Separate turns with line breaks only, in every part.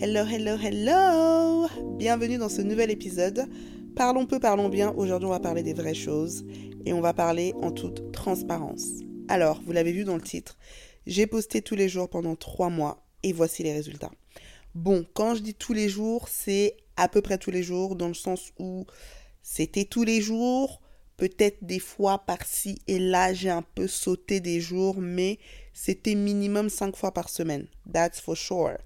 Hello, hello, hello Bienvenue dans ce nouvel épisode. Parlons peu, parlons bien. Aujourd'hui, on va parler des vraies choses et on va parler en toute transparence. Alors, vous l'avez vu dans le titre, j'ai posté tous les jours pendant trois mois et voici les résultats. Bon, quand je dis tous les jours, c'est à peu près tous les jours dans le sens où c'était tous les jours. Peut-être des fois par-ci et là, j'ai un peu sauté des jours, mais c'était minimum cinq fois par semaine. That's for sure.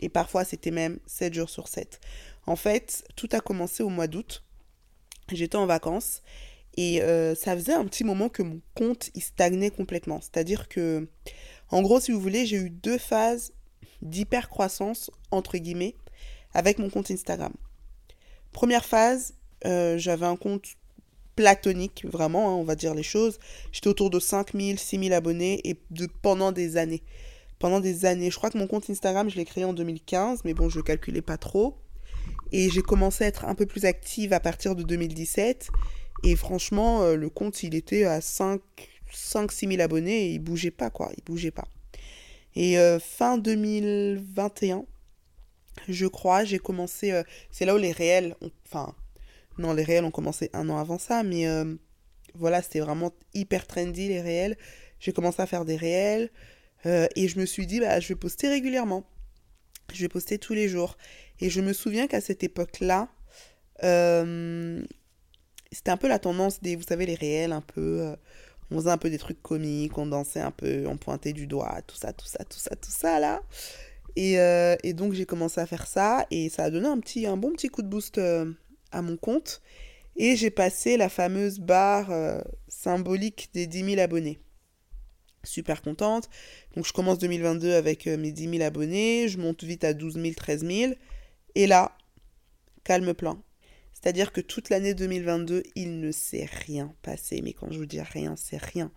Et parfois, c'était même 7 jours sur 7. En fait, tout a commencé au mois d'août. J'étais en vacances et euh, ça faisait un petit moment que mon compte il stagnait complètement. C'est-à-dire que, en gros, si vous voulez, j'ai eu deux phases d'hyper croissance entre guillemets avec mon compte Instagram. Première phase, euh, j'avais un compte platonique, vraiment, hein, on va dire les choses. J'étais autour de 5000, 6000 abonnés et pendant des années pendant des années. Je crois que mon compte Instagram, je l'ai créé en 2015, mais bon, je ne calculais pas trop. Et j'ai commencé à être un peu plus active à partir de 2017. Et franchement, euh, le compte, il était à 5, 6 000 abonnés et il bougeait pas, quoi. Il bougeait pas. Et euh, fin 2021, je crois, j'ai commencé. Euh, c'est là où les réels. enfin, non, les réels ont commencé un an avant ça, mais voilà, c'était vraiment hyper trendy, les réels. J'ai commencé à faire des réels. Euh, et je me suis dit, bah, je vais poster régulièrement. Je vais poster tous les jours. Et je me souviens qu'à cette époque-là, euh, c'était un peu la tendance des, vous savez, les réels, un peu. Euh, on faisait un peu des trucs comiques, on dansait un peu, on pointait du doigt, tout ça, tout ça, tout ça, tout ça, là. Et, donc j'ai commencé à faire ça et ça a donné un, petit, un bon petit coup de boost à mon compte. Et j'ai passé la fameuse barre symbolique des 10 000 abonnés super contente. Donc je commence 2022 avec euh, mes 10 000 abonnés, je monte vite à 12 000, 13 000. Et là, calme plein. C'est-à-dire que toute l'année 2022, il ne s'est rien passé. Mais quand je vous dis rien, c'est rien.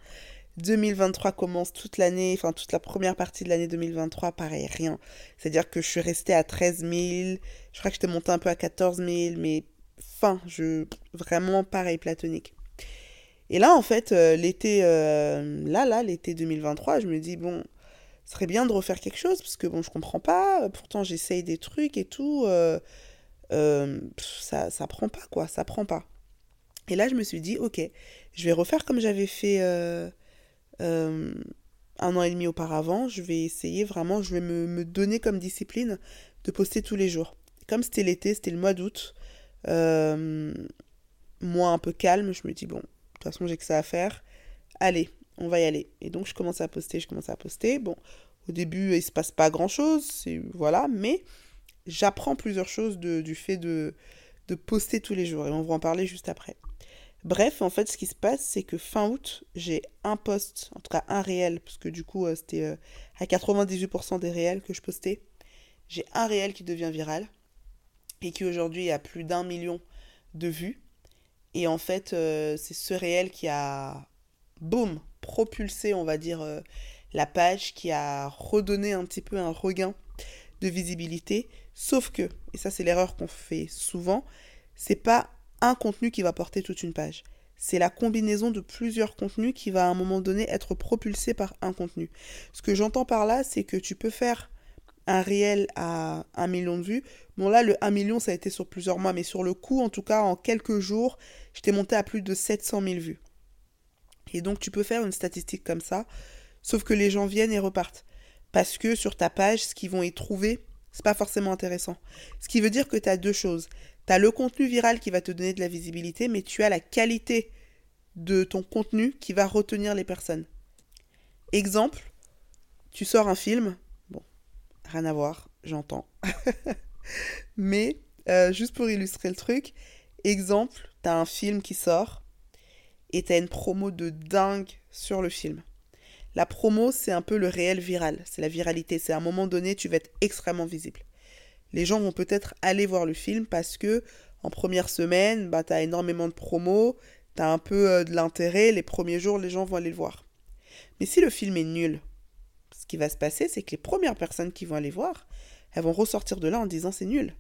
2023 commence toute l'année, enfin toute la première partie de l'année 2023, pareil, rien. C'est-à-dire que je suis restée à 13 000, je crois que j'étais montée un peu à 14 000, mais fin, je, vraiment pareil, platonique. Et là, en fait, euh, l'été, euh, là, là, l'été 2023, je me dis, bon, ce serait bien de refaire quelque chose, parce que, bon, je comprends pas, pourtant j'essaye des trucs et tout, euh, ça, ça prend pas, quoi, ça prend pas. Et là, je me suis dit, ok, je vais refaire comme j'avais fait un an et demi auparavant, je vais essayer vraiment, je vais me, me donner comme discipline de poster tous les jours. Comme c'était l'été, c'était le mois d'août, moi un peu calme, je me dis, bon, toute façon, j'ai que ça à faire. Allez, on va y aller. Et donc, je commence à poster, je commence à poster. Bon, au début, il se passe pas grand-chose, voilà, mais j'apprends plusieurs choses du fait de, de poster tous les jours. Et on va en parler juste après. Bref, en fait, ce qui se passe, c'est que fin août, j'ai un post, en tout cas un réel, parce que du coup, euh, c'était euh, à 98% des réels que je postais. J'ai un réel qui devient viral et qui aujourd'hui a plus d'un million de vues. Et en fait, euh, c'est ce réel qui a, boum, propulsé, on va dire, euh, la page, qui a redonné un petit peu un regain de visibilité. Sauf que, et ça c'est l'erreur qu'on fait souvent, c'est pas un contenu qui va porter toute une page. C'est la combinaison de plusieurs contenus qui va à un moment donné être propulsé par un contenu. Ce que j'entends par là, c'est que tu peux faire un réel à un million de vues. Bon là, le 1 million, ça a été sur plusieurs mois, mais sur le coup, en tout cas, en quelques jours, j'étais monté à plus de 700 000 vues. Et donc, tu peux faire une statistique comme ça, sauf que les gens viennent et repartent. Parce que sur ta page, ce qu'ils vont y trouver, c'est pas forcément intéressant. Ce qui veut dire que tu as deux choses. Tu as le contenu viral qui va te donner de la visibilité, mais tu as la qualité de ton contenu qui va retenir les personnes. Exemple, tu sors un film, rien à voir, j'entends. Mais euh, juste pour illustrer le truc, exemple, t'as un film qui sort et t'as une promo de dingue sur le film. La promo, c'est un peu le réel viral, c'est la viralité, c'est à un moment donné, tu vas être extrêmement visible. Les gens vont peut-être aller voir le film parce que en première semaine, bah, tu as énormément de promos, tu as un peu euh, de l'intérêt, les premiers jours, les gens vont aller le voir. Mais si le film est nul, ce qui va se passer, c'est que les premières personnes qui vont aller voir, elles vont ressortir de là en disant c'est nul.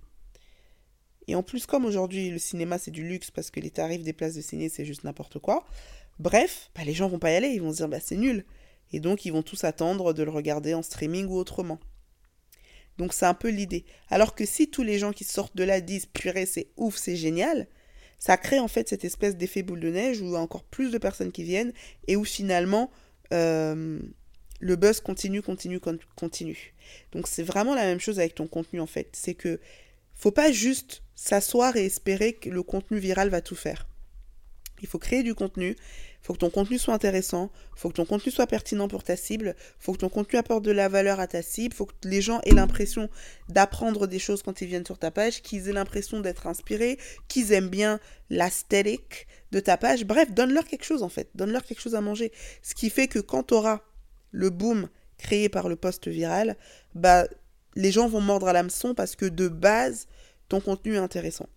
Et en plus, comme aujourd'hui le cinéma c'est du luxe parce que les tarifs des places de ciné c'est juste n'importe quoi, bref, bah, les gens vont pas y aller, ils vont se dire bah c'est nul. Et donc ils vont tous attendre de le regarder en streaming ou autrement. Donc c'est un peu l'idée. Alors que si tous les gens qui sortent de là disent purée, c'est ouf, c'est génial, ça crée en fait cette espèce d'effet boule de neige où encore plus de personnes qui viennent et où finalement euh, le buzz continue, continue, continue. Donc c'est vraiment la même chose avec ton contenu en fait. C'est que faut pas juste s'asseoir et espérer que le contenu viral va tout faire. Il faut créer du contenu, il faut que ton contenu soit intéressant, il faut que ton contenu soit pertinent pour ta cible, il faut que ton contenu apporte de la valeur à ta cible, il faut que les gens aient l'impression d'apprendre des choses quand ils viennent sur ta page, qu'ils aient l'impression d'être inspirés, qu'ils aiment bien l'asthétique de ta page. Bref, donne-leur quelque chose en fait, donne-leur quelque chose à manger. Ce qui fait que quand tu auras le boom créé par le post viral, bah les gens vont mordre à l'hameçon parce que de base, ton contenu est intéressant.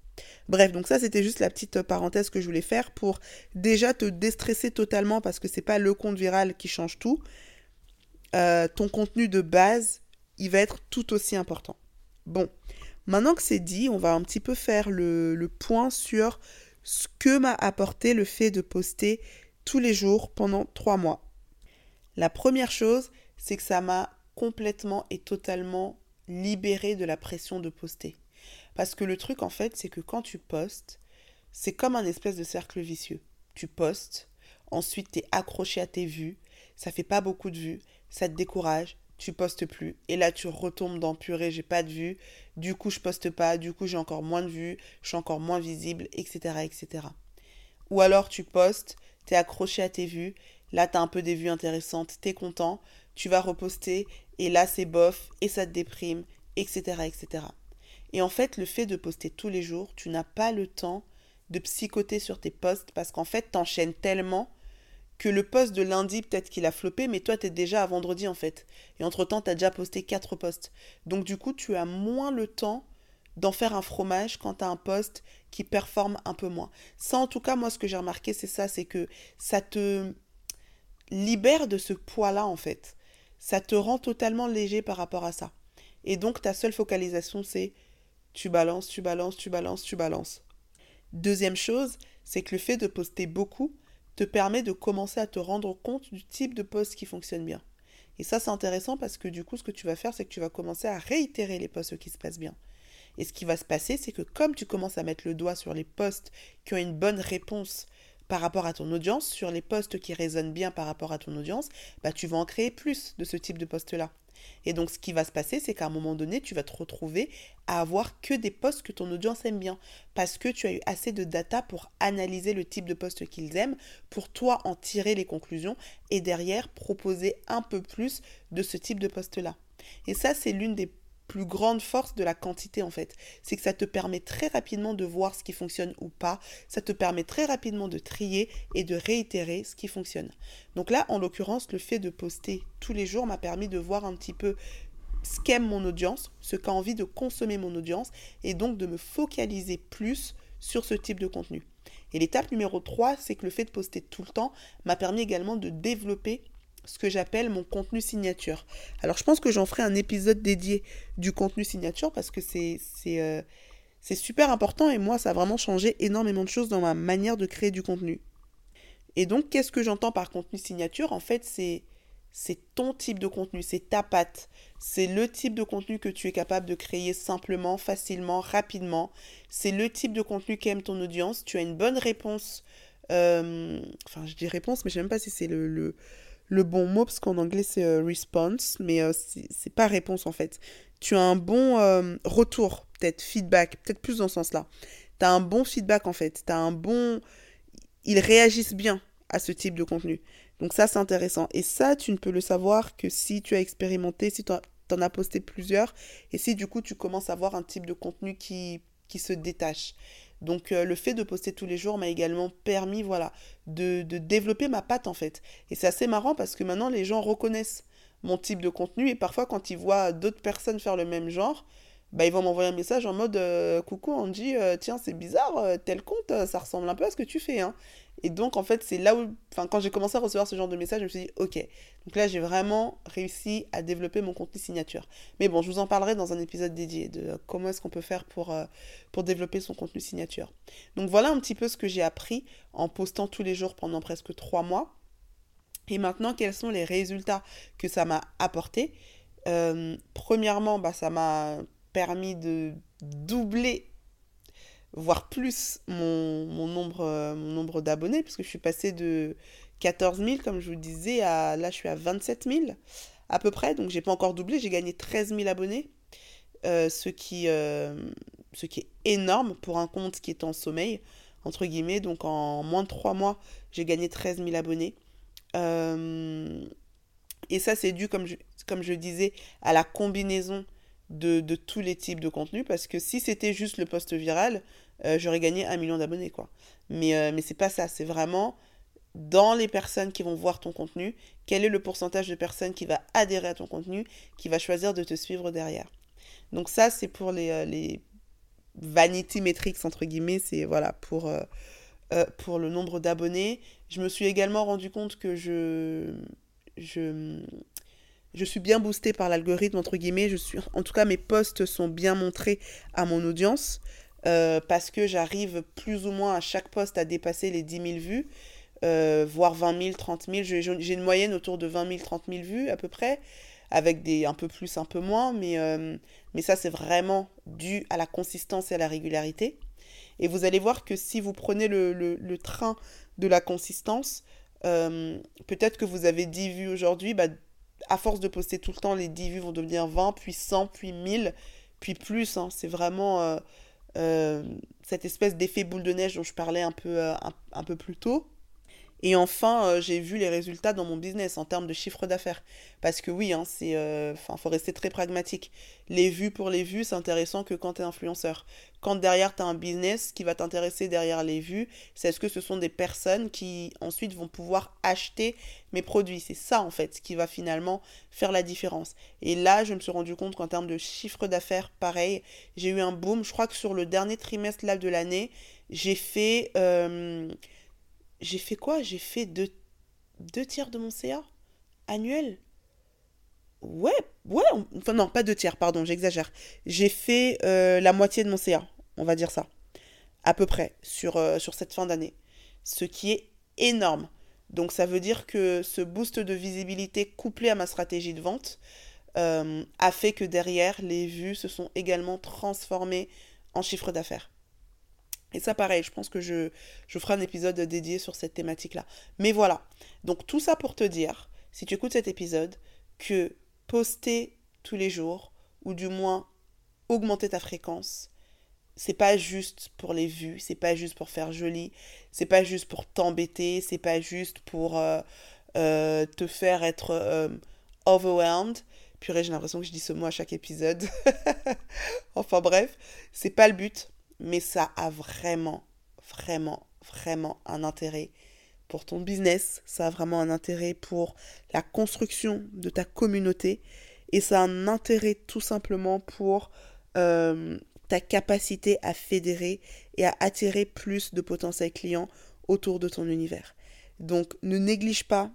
Bref, donc ça c'était juste la petite parenthèse que je voulais faire pour déjà te déstresser totalement parce que c'est pas le compte viral qui change tout. Euh, ton contenu de base, il va être tout aussi important. Bon, maintenant que c'est dit, on va un petit peu faire le, le point sur ce que m'a apporté le fait de poster tous les jours pendant trois mois. La première chose, c'est que ça m'a complètement et totalement libéré de la pression de poster. Parce que le truc, en fait, c'est que quand tu postes, c'est comme un espèce de cercle vicieux. Tu postes, ensuite tu es accroché à tes vues, ça fait pas beaucoup de vues, ça te décourage, tu postes plus, et là tu retombes dans purée, j'ai pas de vues, du coup je poste pas, du coup j'ai encore moins de vues, je suis encore moins visible, etc. etc. Ou alors tu postes, tu es accroché à tes vues, là tu as un peu des vues intéressantes, tu es content, tu vas reposter, et là c'est bof, et ça te déprime, etc. etc. Et en fait, le fait de poster tous les jours, tu n'as pas le temps de psychoter sur tes posts parce qu'en fait, t'enchaînes tellement que le post de lundi, peut-être qu'il a floppé, mais toi, t'es déjà à vendredi en fait. Et entre-temps, t'as déjà posté quatre posts. Donc du coup, tu as moins le temps d'en faire un fromage quand t'as un post qui performe un peu moins. Ça, en tout cas, moi, ce que j'ai remarqué, c'est ça, c'est que ça te libère de ce poids-là en fait. Ça te rend totalement léger par rapport à ça. Et donc, ta seule focalisation, c'est tu balances, tu balances, tu balances, tu balances. Deuxième chose, c'est que le fait de poster beaucoup te permet de commencer à te rendre compte du type de post qui fonctionne bien. Et ça, c'est intéressant parce que du coup, ce que tu vas faire, c'est que tu vas commencer à réitérer les posts qui se passent bien. Et ce qui va se passer, c'est que comme tu commences à mettre le doigt sur les posts qui ont une bonne réponse par rapport à ton audience, sur les posts qui résonnent bien par rapport à ton audience, bah, tu vas en créer plus de ce type de posts-là. Et donc, ce qui va se passer, c'est qu'à un moment donné, tu vas te retrouver à avoir que des posts que ton audience aime bien. Parce que tu as eu assez de data pour analyser le type de posts qu'ils aiment, pour toi en tirer les conclusions et derrière proposer un peu plus de ce type de post-là. Et ça, c'est l'une des plus grande force de la quantité en fait. C'est que ça te permet très rapidement de voir ce qui fonctionne ou pas. Ça te permet très rapidement de trier et de réitérer ce qui fonctionne. Donc là, en l'occurrence, le fait de poster tous les jours m'a permis de voir un petit peu ce qu'aime mon audience, ce qu'a envie de consommer mon audience et donc de me focaliser plus sur ce type de contenu. Et l'étape numéro 3, c'est que le fait de poster tout le temps m'a permis également de développer ce que j'appelle mon contenu signature. Alors je pense que j'en ferai un épisode dédié du contenu signature parce que c'est euh, c'est super important et moi ça a vraiment changé énormément de choses dans ma manière de créer du contenu. Et donc qu'est-ce que j'entends par contenu signature? En fait c'est c'est ton type de contenu, c'est ta patte. C'est le type de contenu que tu es capable de créer simplement, facilement, rapidement. C'est le type de contenu qu'aime ton audience. Tu as une bonne réponse. Euh, enfin, je dis réponse, mais je ne sais même pas si c'est le, le bon mot, parce qu'en anglais c'est euh, response, mais euh, c'est pas réponse en fait. Tu as un bon euh, retour, peut-être feedback, peut-être plus dans ce sens-là. Tu as un bon feedback en fait, tu un bon... Ils réagissent bien à ce type de contenu. Donc ça c'est intéressant. Et ça, tu ne peux le savoir que si tu as expérimenté, si tu en as posté plusieurs, et si du coup tu commences à voir un type de contenu qui, qui se détache. Donc euh, le fait de poster tous les jours m'a également permis voilà, de, développer ma patte en fait. Et c'est assez marrant parce que maintenant les gens reconnaissent mon type de contenu et parfois quand ils voient d'autres personnes faire le même genre, bah, ils vont m'envoyer un message en mode euh, Coucou Andy, euh, tiens c'est bizarre, tel compte, ça ressemble un peu à ce que tu fais. Hein. Et donc, en fait, c'est là où, quand j'ai commencé à recevoir ce genre de message, je me suis dit, ok, donc là, j'ai vraiment réussi à développer mon contenu signature. Mais bon, je vous en parlerai dans un épisode dédié de comment est-ce qu'on peut faire pour, euh, pour développer son contenu signature. Donc voilà un petit peu ce que j'ai appris en postant tous les jours pendant presque trois mois. Et maintenant, quels sont les résultats que ça m'a apporté? Premièrement, bah, ça m'a permis de doubler, voire plus, mon, mon nombre, mon nombre d'abonnés, puisque je suis passée de 14 000, comme je vous disais, à là, je suis à 27 000 à peu près. Donc, j'ai pas encore doublé, j'ai gagné 13 000 abonnés. ce, qui, ce qui est énorme pour un compte qui est en sommeil entre guillemets. Donc en moins de trois mois, j'ai gagné 13 000 abonnés. Euh, et ça, c'est dû, comme je disais, à la combinaison de, tous les types de contenus. Parce que si c'était juste le post viral, euh, j'aurais gagné un million d'abonnés. quoi. Mais, euh, mais c'est pas ça. C'est vraiment dans les personnes qui vont voir ton contenu, quel est le pourcentage de personnes qui va adhérer à ton contenu, qui va choisir de te suivre derrière. Donc ça, c'est pour les, les, vanity metrics entre guillemets, c'est voilà pour, euh, euh, pour le nombre d'abonnés. Je me suis également rendu compte que je, je suis bien boostée par l'algorithme entre guillemets. Je suis, en tout cas, mes posts sont bien montrés à mon audience euh, parce que j'arrive plus ou moins à chaque post à dépasser les 10 000 vues. voire 20 000, 30 000. J'ai une moyenne autour de 20 000, 30 000 vues à peu près avec des un peu plus, un peu moins, mais, euh, mais ça c'est vraiment dû à la consistance et à la régularité. Et vous allez voir que si vous prenez le, le, train de la consistance, euh, peut-être que vous avez 10 vues aujourd'hui, bah, à force de poster tout le temps, les 10 vues vont devenir 20, puis 100, puis 1000, puis plus. Hein. C'est vraiment euh, cette espèce d'effet boule de neige dont je parlais un peu, un peu plus tôt. Et enfin, euh, j'ai vu les résultats dans mon business en termes de chiffre d'affaires. Parce que oui, hein, euh, faut rester très pragmatique. Les vues pour les vues, c'est intéressant que quand tu es influenceur. Quand derrière tu as un business qui va t'intéresser derrière les vues, c'est est-ce que ce sont des personnes qui ensuite vont pouvoir acheter mes produits? C'est ça en fait qui va finalement faire la différence. Et là, je me suis rendu compte qu'en termes de chiffre d'affaires, pareil, j'ai eu un boom. Je crois que sur le dernier trimestre là de l'année, j'ai fait euh, j'ai fait quoi? J'ai fait deux, deux tiers de mon CA annuel? Ouais, ouais, enfin non, pas deux tiers, pardon, j'exagère. J'ai fait euh, la moitié de mon CA, on va dire ça, à peu près, sur, euh, sur cette fin d'année. Ce qui est énorme. Donc ça veut dire que ce boost de visibilité couplé à ma stratégie de vente euh, a fait que derrière, les vues se sont également transformées en chiffre d'affaires. Et ça, pareil, je pense que je, je ferai un épisode dédié sur cette thématique-là. Mais voilà. Donc, tout ça pour te dire, si tu écoutes cet épisode, que poster tous les jours, ou du moins augmenter ta fréquence, c'est pas juste pour les vues, c'est pas juste pour faire joli, c'est pas juste pour t'embêter, c'est pas juste pour euh, euh, te faire être euh, overwhelmed. Purée, j'ai l'impression que je dis ce mot à chaque épisode. enfin bref, c'est pas le but mais ça a vraiment, vraiment, vraiment un intérêt pour ton business, ça a vraiment un intérêt pour la construction de ta communauté et ça a un intérêt tout simplement pour euh, ta capacité à fédérer et à attirer plus de potentiels clients autour de ton univers. Donc ne néglige pas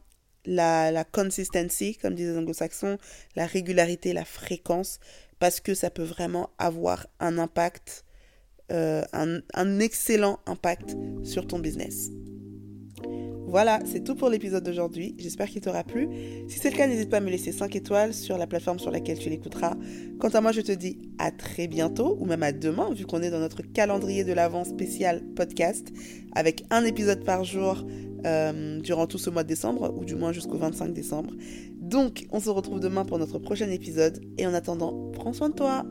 la, la consistency, comme disent les anglo-saxons, la régularité, la fréquence, parce que ça peut vraiment avoir un impact euh, un, excellent impact sur ton business. Voilà, c'est tout pour l'épisode d'aujourd'hui. J'espère qu'il t'aura plu. Si c'est le cas, n'hésite pas à me laisser 5 étoiles sur la plateforme sur laquelle tu l'écouteras. Quant à moi, je te dis à très bientôt, ou même à demain, vu qu'on est dans notre calendrier de l'avant spécial podcast, avec un épisode par jour euh, durant tout ce mois de décembre, ou du moins jusqu'au 25 décembre. Donc, on se retrouve demain pour notre prochain épisode. Et en attendant, prends soin de toi.